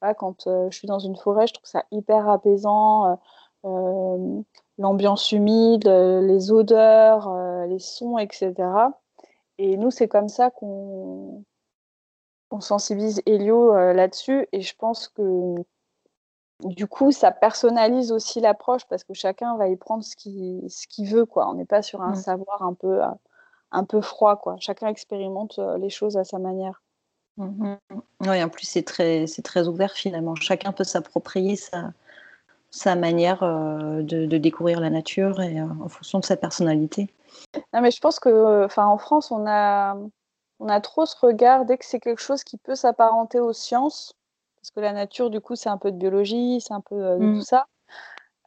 Voilà, quand je suis dans une forêt, je trouve ça hyper apaisant. L'ambiance humide, les odeurs, les sons, etc. Et nous, c'est comme ça qu'on sensibilise Elio euh, là-dessus. Et je pense que du coup, ça personnalise aussi l'approche parce que chacun va y prendre ce qu'il ce veut. Quoi. On n'est pas sur un mmh. savoir un peu, euh, un peu froid. Quoi. Chacun expérimente euh, les choses à sa manière.
Mmh oui, en plus, c'est très, très ouvert finalement. Chacun peut s'approprier sa, sa manière de, de, découvrir la nature et en fonction de sa personnalité.
Non, mais je pense que, enfin, en France, on a, on a trop ce regard dès que c'est quelque chose qui peut s'apparenter aux sciences, parce que la nature, du coup, c'est un peu de biologie, c'est un peu de tout mmh. ça.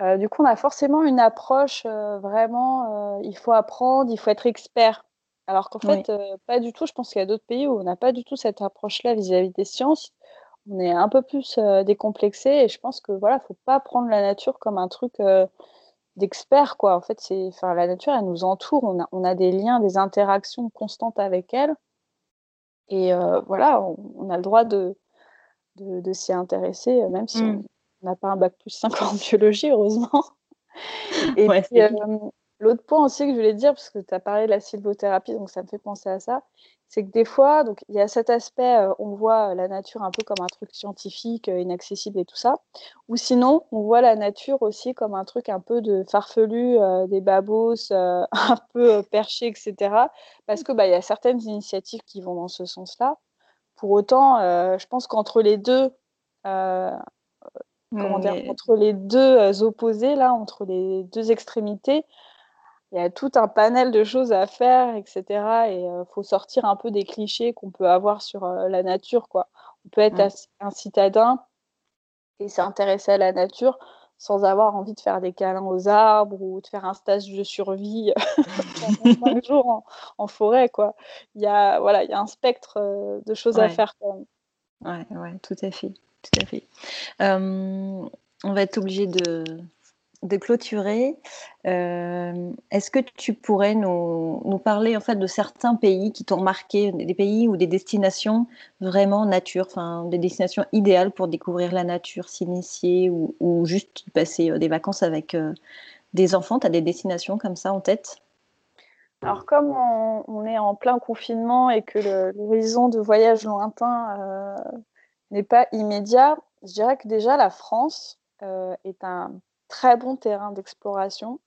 Euh, du coup, on a forcément une approche euh, vraiment, euh, il faut apprendre, il faut être expert. Alors qu'en fait, pas du tout. Je pense qu'il y a d'autres pays où on n'a pas du tout cette approche-là vis-à-vis des sciences. On est un peu plus décomplexé et je pense que voilà, faut pas prendre la nature comme un truc d'experts quoi. En fait c'est enfin la nature elle nous entoure. On a, on a des liens des interactions constantes avec elle. Et euh, voilà on, a le droit de de, s'y intéresser euh, même si on mmh. n'a pas un bac plus 5 en biologie heureusement. Et puis, euh, l'autre point aussi que je voulais dire parce que tu as parlé de la sylvothérapie donc ça me fait penser à ça c'est que des fois, donc il y a cet aspect, euh, on voit la nature un peu comme un truc scientifique, euh, inaccessible et tout ça, ou sinon, on voit la nature aussi comme un truc un peu de farfelu, euh, des babos, un peu perché, etc. Parce que bah, il y a certaines initiatives qui vont dans ce sens-là. Pour autant, je pense qu'entre les deux, comment dire, entre les deux opposés là, entre les deux extrémités, il y a tout un panel de choses à faire, etc. Et il euh, faut sortir un peu des clichés qu'on peut avoir sur euh, la nature. Quoi. On peut être mmh. un citadin et s'intéresser à la nature sans avoir envie de faire des câlins aux arbres ou de faire un stage de survie pendant jours en, forêt. Quoi. Il, y a, voilà, il y a un spectre euh, de choses à faire.
Quand même. Ouais, ouais, tout à fait. Tout à fait. on va être obligé de, de clôturer, euh, est-ce que tu pourrais nous, parler en fait de certains pays qui t'ont marqué, des pays ou des destinations vraiment nature, enfin des destinations idéales pour découvrir la nature, s'initier ou, juste passer euh, des vacances avec euh, des enfants? Tu as des destinations comme ça en tête?
Alors comme on, est en plein confinement et que l'horizon de voyage lointain n'est pas immédiat, je dirais que déjà la France est un très bon terrain d'exploration.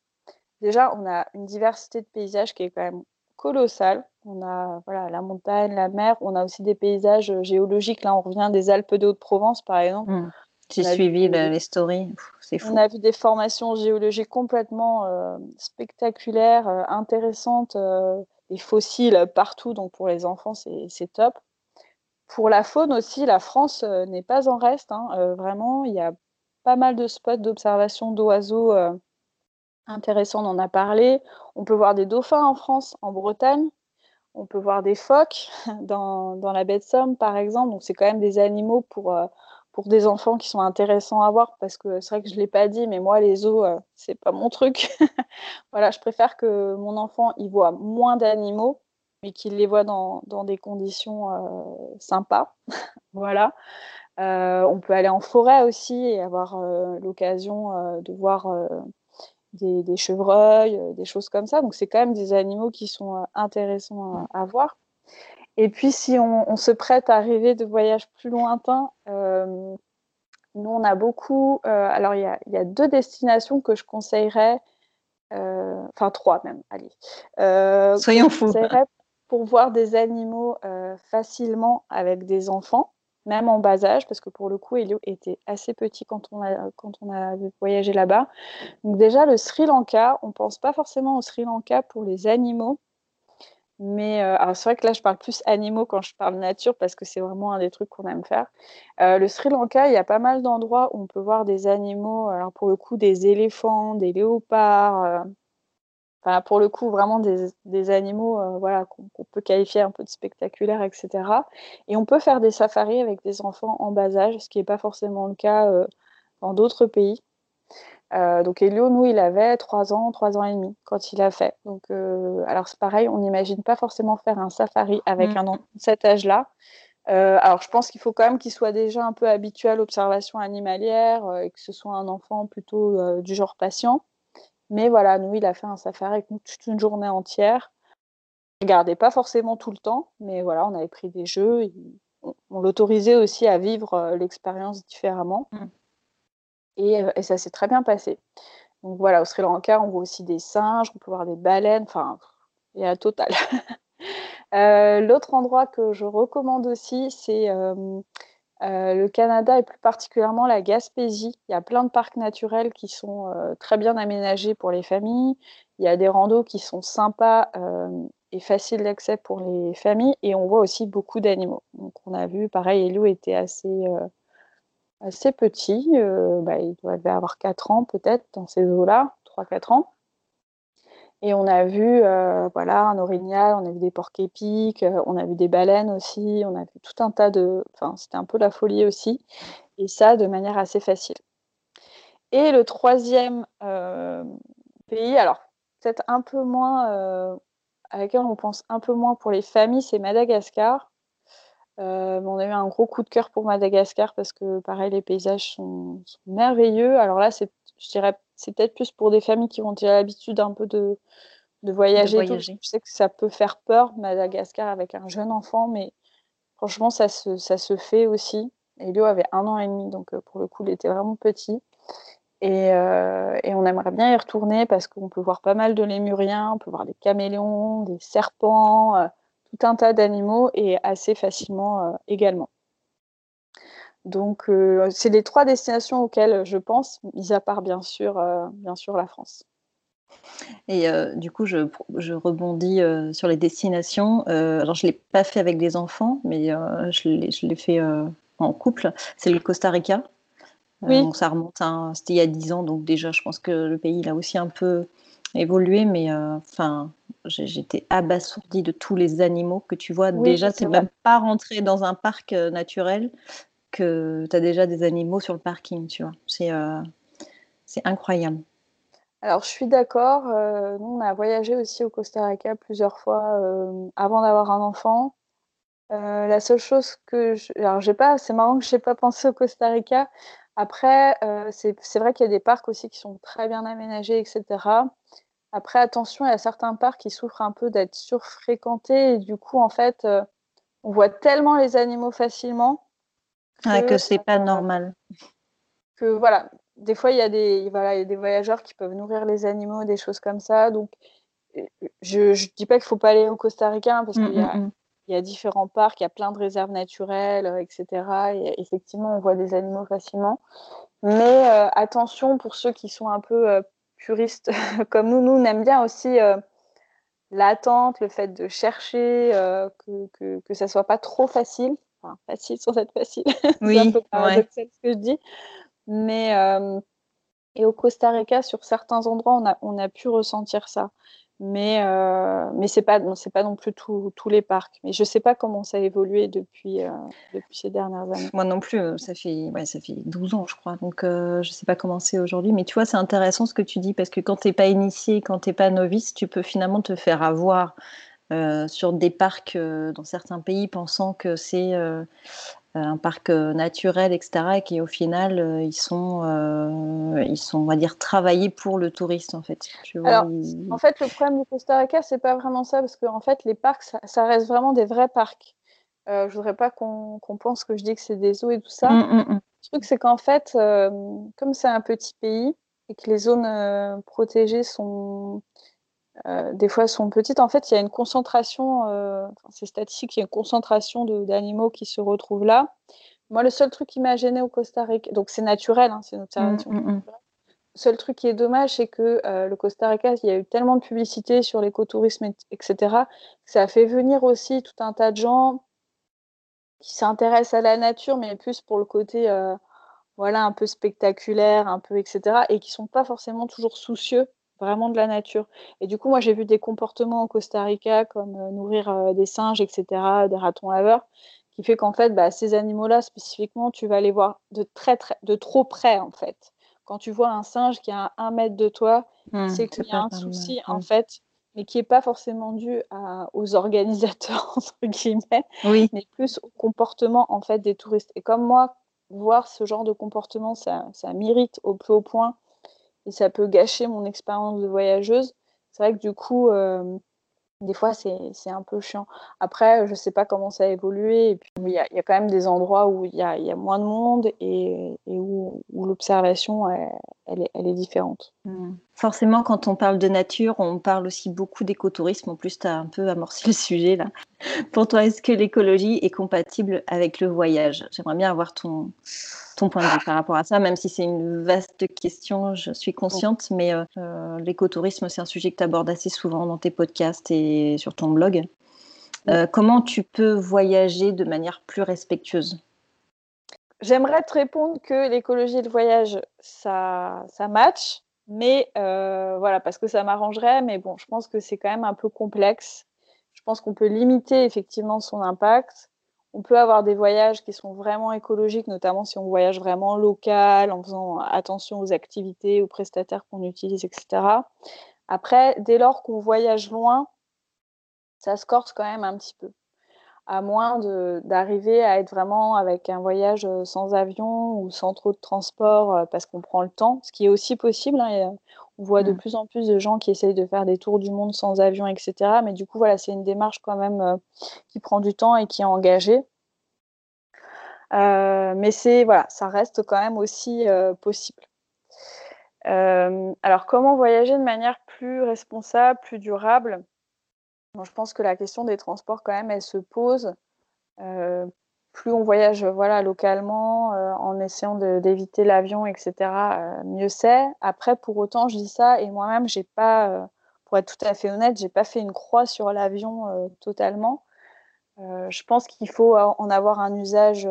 Déjà, on a une diversité de paysages qui est quand même colossale. On a voilà, la montagne, la mer, on a aussi des paysages euh, géologiques. Là, on revient des Alpes de Haute-Provence, par exemple.
Mmh. J'ai suivi les stories, c'est fou.
On a vu des formations géologiques complètement euh, spectaculaires, euh, intéressantes, des fossiles partout, donc pour les enfants, c'est top. Pour la faune aussi, la France n'est pas en reste. Hein. vraiment, il y a pas mal de spots d'observation d'oiseaux euh, intéressants, on en a parlé. On peut voir des dauphins en France, en Bretagne. On peut voir des phoques dans, la baie de Somme, par exemple. Donc, c'est quand même des animaux pour, euh, pour des enfants qui sont intéressants à voir parce que c'est vrai que je ne l'ai pas dit, mais moi, les zoos, euh, c'est pas mon truc. voilà, je préfère que mon enfant y voit moins d'animaux, mais qu'ils les voient dans, dans des conditions sympas. voilà. On peut aller en forêt aussi et avoir l'occasion de voir des, chevreuils, des choses comme ça. Donc c'est quand même des animaux qui sont intéressants à, voir. Et puis si on, se prête à rêver de voyages plus lointains, nous on a beaucoup. alors il y a, deux destinations que je conseillerais enfin trois même, allez.
Soyons fous
pour voir des animaux euh, facilement avec des enfants, même en bas âge, parce que pour le coup, Elio était assez petit quand on a, voyagé là-bas. Donc déjà, le Sri Lanka, on ne pense pas forcément au Sri Lanka pour les animaux, mais euh, c'est vrai que là, je parle plus animaux quand je parle nature, parce que c'est vraiment un des trucs qu'on aime faire. Euh, le Sri Lanka, il y a pas mal d'endroits où on peut voir des animaux, alors pour le coup, des éléphants, des léopards pour le coup, vraiment des, animaux euh, voilà, qu'on peut qualifier un peu de spectaculaires, etc. Et on peut faire des safaris avec des enfants en bas âge, ce qui n'est pas forcément le cas euh, dans d'autres pays. Euh, donc Elio, nous, il avait 3 ans, 3 ans et demi quand il a fait. Donc, alors c'est pareil, on n'imagine pas forcément faire un safari avec mmh. un enfant de cet âge-là. alors je pense qu'il faut quand même qu'il soit déjà un peu habitué à l'observation animalière et que ce soit un enfant plutôt du genre patient. Mais voilà, nous, il a fait un safari avec nous toute une journée entière. On ne regardait pas forcément tout le temps, mais voilà, on avait pris des jeux. on, l'autorisait aussi à vivre euh, l'expérience différemment. Mmh. Euh, et, ça s'est très bien passé. Donc voilà, au Sri Lanka, on voit aussi des singes, on peut voir des baleines, enfin, il y a total. Euh, l'autre endroit que je recommande aussi, c'est euh, le Canada et plus particulièrement la Gaspésie. Il y a plein de parcs naturels qui sont euh, très bien aménagés pour les familles. Il y a des randos qui sont sympas euh, et faciles d'accès pour les familles. Et on voit aussi beaucoup d'animaux. Donc on a vu, pareil, Elou était assez, assez petit. Bah, il doit avoir 4 ans peut-être dans ces eaux-là, 3-4 ans. Et on a vu euh, voilà, un orignal, on a vu des porcs épiques, euh, on a vu des baleines aussi, on a vu tout un tas de. Enfin, c'était un peu la folie aussi. Et ça de manière assez facile. Et le troisième euh, pays, alors peut-être un peu moins, avec lequel on pense un peu moins pour les familles, c'est Madagascar. on a eu un gros coup de cœur pour Madagascar parce que, pareil, les paysages sont, sont merveilleux. Alors là, c'est, je dirais c'est peut-être plus pour des familles qui ont déjà l'habitude un peu de, voyager. Je sais que ça peut faire peur, Madagascar, avec un jeune enfant, mais franchement, ça se, ça se fait aussi. Elio avait un an et demi, donc euh, pour le coup, il était vraiment petit. Euh, et, on aimerait bien y retourner parce qu'on peut voir pas mal de lémuriens, on peut voir des caméléons, des serpents, euh, tout un tas d'animaux et assez facilement également. Donc, euh, c'est les trois destinations auxquelles je pense, mis à part bien sûr, euh, bien sûr la France.
Et euh, du coup, je, rebondis sur les destinations. alors, je ne l'ai pas fait avec des enfants, mais je l'ai fait en couple. C'est le Costa Rica. Oui. donc, ça remonte à. C'était il y a dix ans, donc déjà, je pense que le pays il a aussi un peu évolué, mais enfin, j'étais abasourdie de tous les animaux que tu vois. déjà, c'est même pas rentré dans un parc naturel que tu as déjà des animaux sur le parking, tu vois. C'est euh, incroyable.
Alors, je suis d'accord. Euh, on a voyagé aussi au Costa Rica plusieurs fois euh, avant d'avoir un enfant. la seule chose que alors j'ai pas, c'est marrant que je n'ai pas pensé au Costa Rica. Après, c'est vrai qu'il y a des parcs aussi qui sont très bien aménagés, etc. Après, attention, il y a certains parcs qui souffrent un peu d'être surfréquentés et du coup, en fait, on voit tellement les animaux facilement
que, que c'est pas normal.
Que voilà, des fois il y a des voilà, il y a des voyageurs qui peuvent nourrir les animaux, des choses comme ça. Donc je je dis pas qu'il faut pas aller au Costa Rica hein, parce qu'il y a mmh, mmh. il y a différents parcs, il y a plein de réserves naturelles, euh, etc. Et effectivement, on voit des animaux facilement. Mais euh, attention pour ceux qui sont un peu euh, puristes comme nous, nous on aime bien aussi l'attente, le fait de chercher, que, que, que ça soit pas trop facile facile sans être facile.
Oui,
c'est un peu paradoxal ce que je dis. Mais euh, et au Costa Rica, sur certains endroits, on a, on a pu ressentir ça. Mais, euh, mais ce n'est pas, pas non plus tous les parcs. Mais je ne sais pas comment ça a évolué depuis, euh, depuis ces dernières années.
Moi non plus, ça fait, ouais, ça fait 12 ans, je crois. Donc, je ne sais pas comment c'est aujourd'hui. Mais tu vois, c'est intéressant ce que tu dis, parce que quand tu n'es pas initié, quand tu n'es pas novice, tu peux finalement te faire avoir sur des parcs dans certains pays, pensant que c'est un parc naturel, etc., et qui au final, ils sont, ils sont, on va dire, travaillés pour le touriste, en fait.
Alors, en fait, le problème du Costa Rica, c'est pas vraiment ça, parce qu'en fait, les parcs, ça, reste vraiment des vrais parcs. Euh, je voudrais pas qu'on pense que je dis que c'est des zoos et tout ça. Mmh, mmh, mmh. Le truc, c'est qu'en fait, comme c'est un petit pays et que les zones protégées sont des fois sont petites, en fait, il y a une concentration, c'est statistique, il y a une concentration d'animaux qui se retrouvent là. Moi, le seul truc qui m'a gêné au Costa Rica, donc c'est naturel, hein, c'est une observation. Le seul truc qui est dommage, c'est que le Costa Rica, il y a eu tellement de publicité sur l'écotourisme, etc., que ça a fait venir aussi tout un tas de gens qui s'intéressent à la nature, mais plus pour le côté voilà, un peu spectaculaire, un peu etc. et qui sont pas forcément toujours soucieux vraiment de la nature. Et du coup, moi, j'ai vu des comportements au Costa Rica, comme nourrir des singes, etc., des ratons laveurs, qui fait qu'en fait, bah, ces animaux-là, spécifiquement, tu vas les voir de très, très, de trop près, en fait. Quand tu vois un singe qui est à un mètre de toi, mmh, c'est qu'il y a un souci, en mmh. fait, mais qui n'est pas forcément dû aux organisateurs, entre guillemets, oui. mais plus au comportement, en fait, des touristes. Et comme moi, voir ce genre de comportement, ça, ça m'irrite au plus haut point et ça peut gâcher mon expérience de voyageuse. C'est vrai que du coup, euh, des fois, c'est un peu chiant. Après, je ne sais pas comment ça a évolué. Il y, a, quand même des endroits où il y a, y a, moins de monde et, et où, où l'observation, elle, est, elle, est, différente.
Mmh. Forcément, quand on parle de nature, on parle aussi beaucoup d'écotourisme. En plus, tu as un peu amorcé le sujet là. Pour toi, est-ce que l'écologie est compatible avec le voyage? J'aimerais bien avoir ton, ton point de vue par rapport à ça, même si c'est une vaste question, je suis consciente, mais euh, euh, l'écotourisme, c'est un sujet que tu abordes assez souvent dans tes podcasts et sur ton blog. Euh, comment tu peux voyager de manière plus respectueuse?
J'aimerais te répondre que l'écologie et le voyage, ça, ça match, mais voilà, parce que ça m'arrangerait, mais bon, je pense que c'est quand même un peu complexe. Je pense qu'on peut limiter effectivement son impact on peut avoir des voyages qui sont vraiment écologiques, notamment si on voyage vraiment local, en faisant attention aux activités, aux prestataires qu'on utilise, etc. Après, dès lors qu'on voyage loin, ça se corse quand même un petit peu. À moins d'arriver à être vraiment avec un voyage sans avion ou sans trop de transport parce qu'on prend le temps, ce qui est aussi possible. Hein, on voit de mmh. plus en plus de gens qui essayent de faire des tours du monde sans avion, etc. Mais du coup, voilà, c'est une démarche quand même euh, qui prend du temps et qui est engagée. Euh, mais c'est voilà, ça reste quand même aussi euh, possible. alors, comment voyager de manière plus responsable, plus durable? Je pense que la question des transports, quand même, elle se pose plus on voyage voilà, localement, euh, en essayant d'éviter l'avion, etc., euh, mieux c'est. Après, pour autant, je dis ça, et moi-même, j'ai pas, euh, pour être tout à fait honnête, j'ai pas fait une croix sur l'avion totalement. je pense qu'il faut en avoir un usage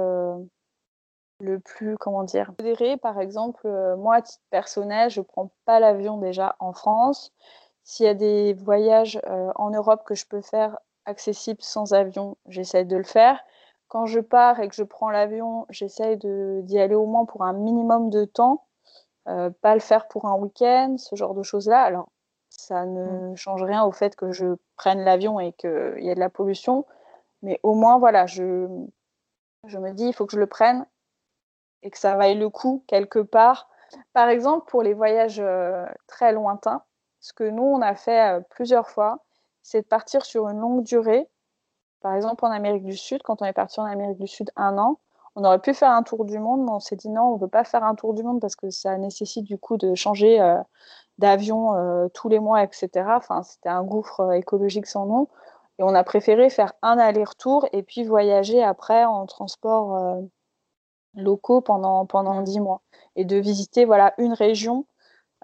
le plus, comment dire, modéré. Par exemple, moi, à titre personnel, je prends pas l'avion déjà en France. S'il y a des voyages en Europe que je peux faire accessibles sans avion, j'essaie de le faire quand je pars et que je prends l'avion, j'essaye d'y aller au moins pour un minimum de temps, euh, pas le faire pour un week-end, ce genre de choses-là. Alors, ça ne mmh. change rien au fait que je prenne l'avion et qu'il y ait de la pollution, mais au moins, voilà, je, je me dis, il faut que je le prenne et que ça vaille le coup quelque part. Par exemple, pour les voyages euh, très lointains, ce que nous, on a fait euh, plusieurs fois, c'est de partir sur une longue durée par exemple, en Amérique du Sud, quand on est parti en Amérique du Sud un an, on aurait pu faire un tour du monde, mais on s'est dit non, on ne veut pas faire un tour du monde parce que ça nécessite du coup de changer euh, d'avion euh, tous les mois, etc. Enfin, c'était un gouffre écologique sans nom. Et on a préféré faire un aller-retour et puis voyager après en transport locaux pendant, pendant 10 mois. Et de visiter voilà, une région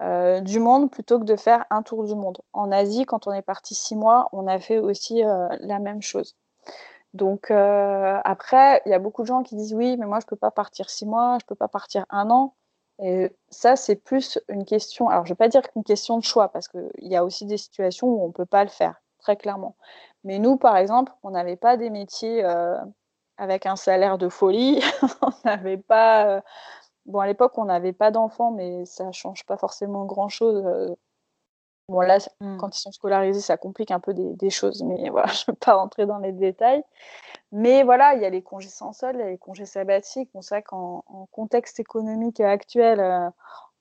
du monde plutôt que de faire un tour du monde. En Asie, quand on est parti six mois, on a fait aussi la même chose. Donc euh, après, il y a beaucoup de gens qui disent oui, mais moi je ne peux pas partir six mois, je ne peux pas partir un an. Et ça, c'est plus une question. Alors, je ne vais pas dire qu'une question de choix, parce qu'il y a aussi des situations où on ne peut pas le faire, très clairement. Mais nous, par exemple, on n'avait pas des métiers euh, avec un salaire de folie. on n'avait pas. Euh, bon, à l'époque, on n'avait pas d'enfants, mais ça ne change pas forcément grand-chose Bon, là, mmh. quand ils sont scolarisés, ça complique un peu des, choses, mais voilà, je ne veux pas rentrer dans les détails. Mais voilà, il y a les congés sans sol, il y a les congés sabbatiques. On sait qu'en contexte économique actuel, euh,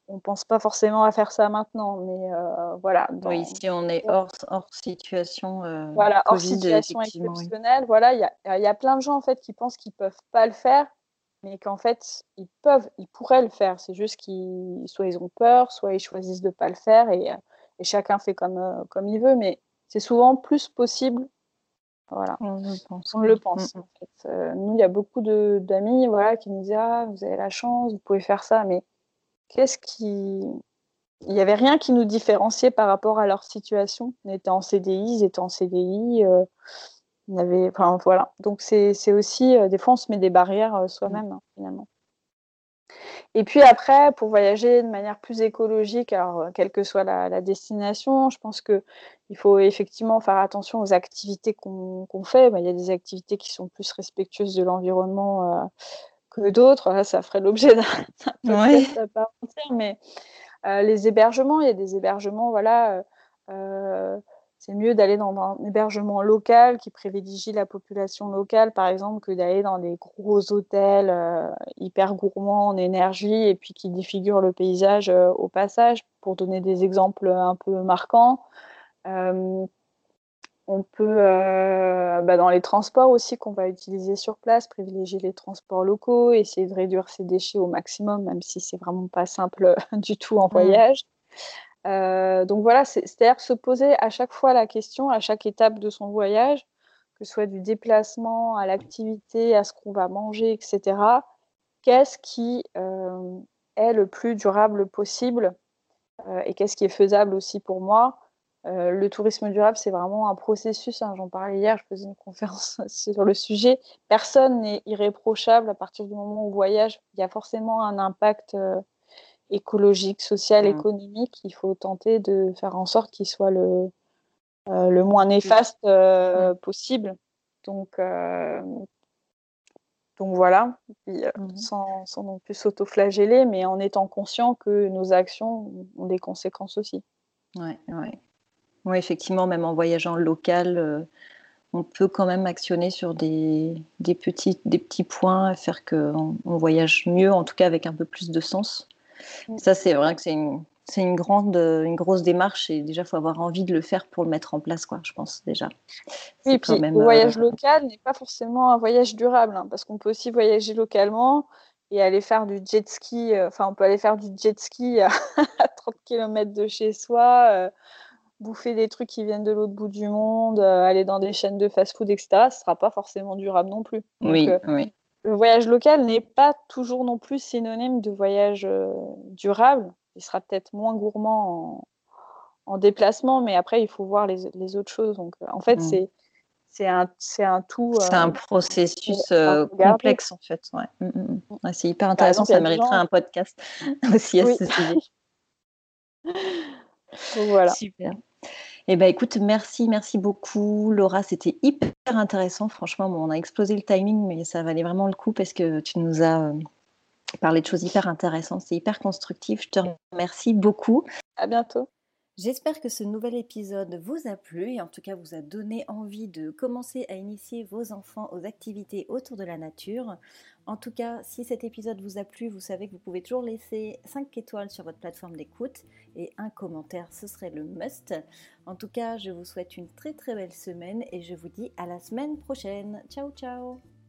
on ne pense pas forcément à faire ça maintenant. Mais euh, voilà.
Oui, si on est hors, hors situation.
Euh, voilà, hors situation exceptionnelle. Voilà, il y a, plein de gens en fait qui pensent qu'ils ne peuvent pas le faire, mais qu'en fait, ils peuvent, ils pourraient le faire. C'est juste qu'ils, soit ils ont peur, soit ils choisissent de ne pas le faire. Et et chacun fait comme, euh, comme il veut, mais c'est souvent plus possible. Voilà. On le pense. On le pense mm. en fait. Euh, nous, il y a beaucoup d'amis voilà, qui nous disent Ah, vous avez la chance, vous pouvez faire ça, mais qu'est-ce qui. Il n'y avait rien qui nous différenciait par rapport à leur situation? On était en CDI, ils étaient en CDI. Euh, on avait... enfin, voilà. Donc, c'est aussi, des fois, on se met des barrières soi-même, hein, finalement. Et puis après, pour voyager de manière plus écologique, alors euh, quelle que soit la, destination, je pense qu'il faut effectivement faire attention aux activités qu'on fait. Bah, il y a des activités qui sont plus respectueuses de l'environnement euh, que d'autres. Ça ferait l'objet d'un podcast à part entière. Mais euh, les hébergements, il y a des hébergements, voilà c'est mieux d'aller dans un hébergement local qui privilégie la population locale, par exemple, que d'aller dans des gros hôtels euh, hyper gourmands en énergie et puis qui défigurent le paysage euh, au passage. Pour donner des exemples un peu marquants, euh, on peut, bah, dans les transports aussi qu'on va utiliser sur place, privilégier les transports locaux, essayer de réduire ses déchets au maximum, même si c'est vraiment pas simple du tout en mmh. Euh, donc voilà, c'est-à-dire se poser à chaque fois la question, à chaque étape de son voyage, que ce soit du déplacement à l'activité, à ce qu'on va manger, etc. Qu'est-ce qui euh, est le plus durable possible euh, et qu'est-ce qui est faisable aussi pour moi le tourisme durable, c'est vraiment un processus. Hein, j'en parlais hier, je faisais une conférence sur le sujet. Personne n'est irréprochable à partir du moment où on voyage. Il y a forcément un impact écologique, social, mmh. économique, il faut tenter de faire en sorte qu'il soit le, euh, le moins néfaste euh, mmh. possible. Donc, euh, donc voilà, mmh. sans, sans, non plus s'autoflageller, mais en étant conscient que nos actions ont des conséquences aussi.
Oui, ouais. ouais, effectivement, même en voyageant local, on peut quand même actionner sur des, des, petits, des petits points, faire qu'on on voyage mieux, en tout cas avec un peu plus de sens. Mm. Ça, c'est vrai que c'est une, c'est une grande, une grosse démarche et déjà, il faut avoir envie de le faire pour le mettre en place, quoi, je pense déjà.
Oui, et puis le voyage euh, local n'est pas forcément un voyage durable, hein, parce qu'on peut aussi voyager localement et aller faire du jet ski. Euh, enfin, on peut aller faire du jet ski à, 30 km de chez soi, euh, bouffer des trucs qui viennent de l'autre bout du monde, aller dans des chaînes de fast-food, etc. Ce ne sera pas forcément durable non plus.
oui, oui
le voyage local n'est pas toujours non plus synonyme de voyage euh, durable. Il sera peut-être moins gourmand en, déplacement, mais après, il faut voir les, autres choses. Donc, euh, en fait, mmh. c'est c'est un, un tout.
C'est un euh, processus complexe, en fait. Ouais. Mmh, mmh, c'est hyper intéressant, ça mériterait un podcast aussi à ce sujet.
voilà.
Super. Eh ben, écoute, merci, merci beaucoup, Laura. C'était hyper intéressant. Franchement, on a explosé le timing, mais ça valait vraiment le coup parce que tu nous as euh, parlé de choses hyper intéressantes. C'est hyper constructif. Je te remercie beaucoup.
À bientôt.
J'espère que ce nouvel épisode vous a plu et en tout cas vous a donné envie de commencer à initier vos enfants aux activités autour de la nature. En tout cas, si cet épisode vous a plu, vous savez que vous pouvez toujours laisser 5 étoiles sur votre plateforme d'écoute et un commentaire, ce serait le must. En tout cas, je vous souhaite une très très belle semaine et je vous dis à la semaine prochaine. Ciao ciao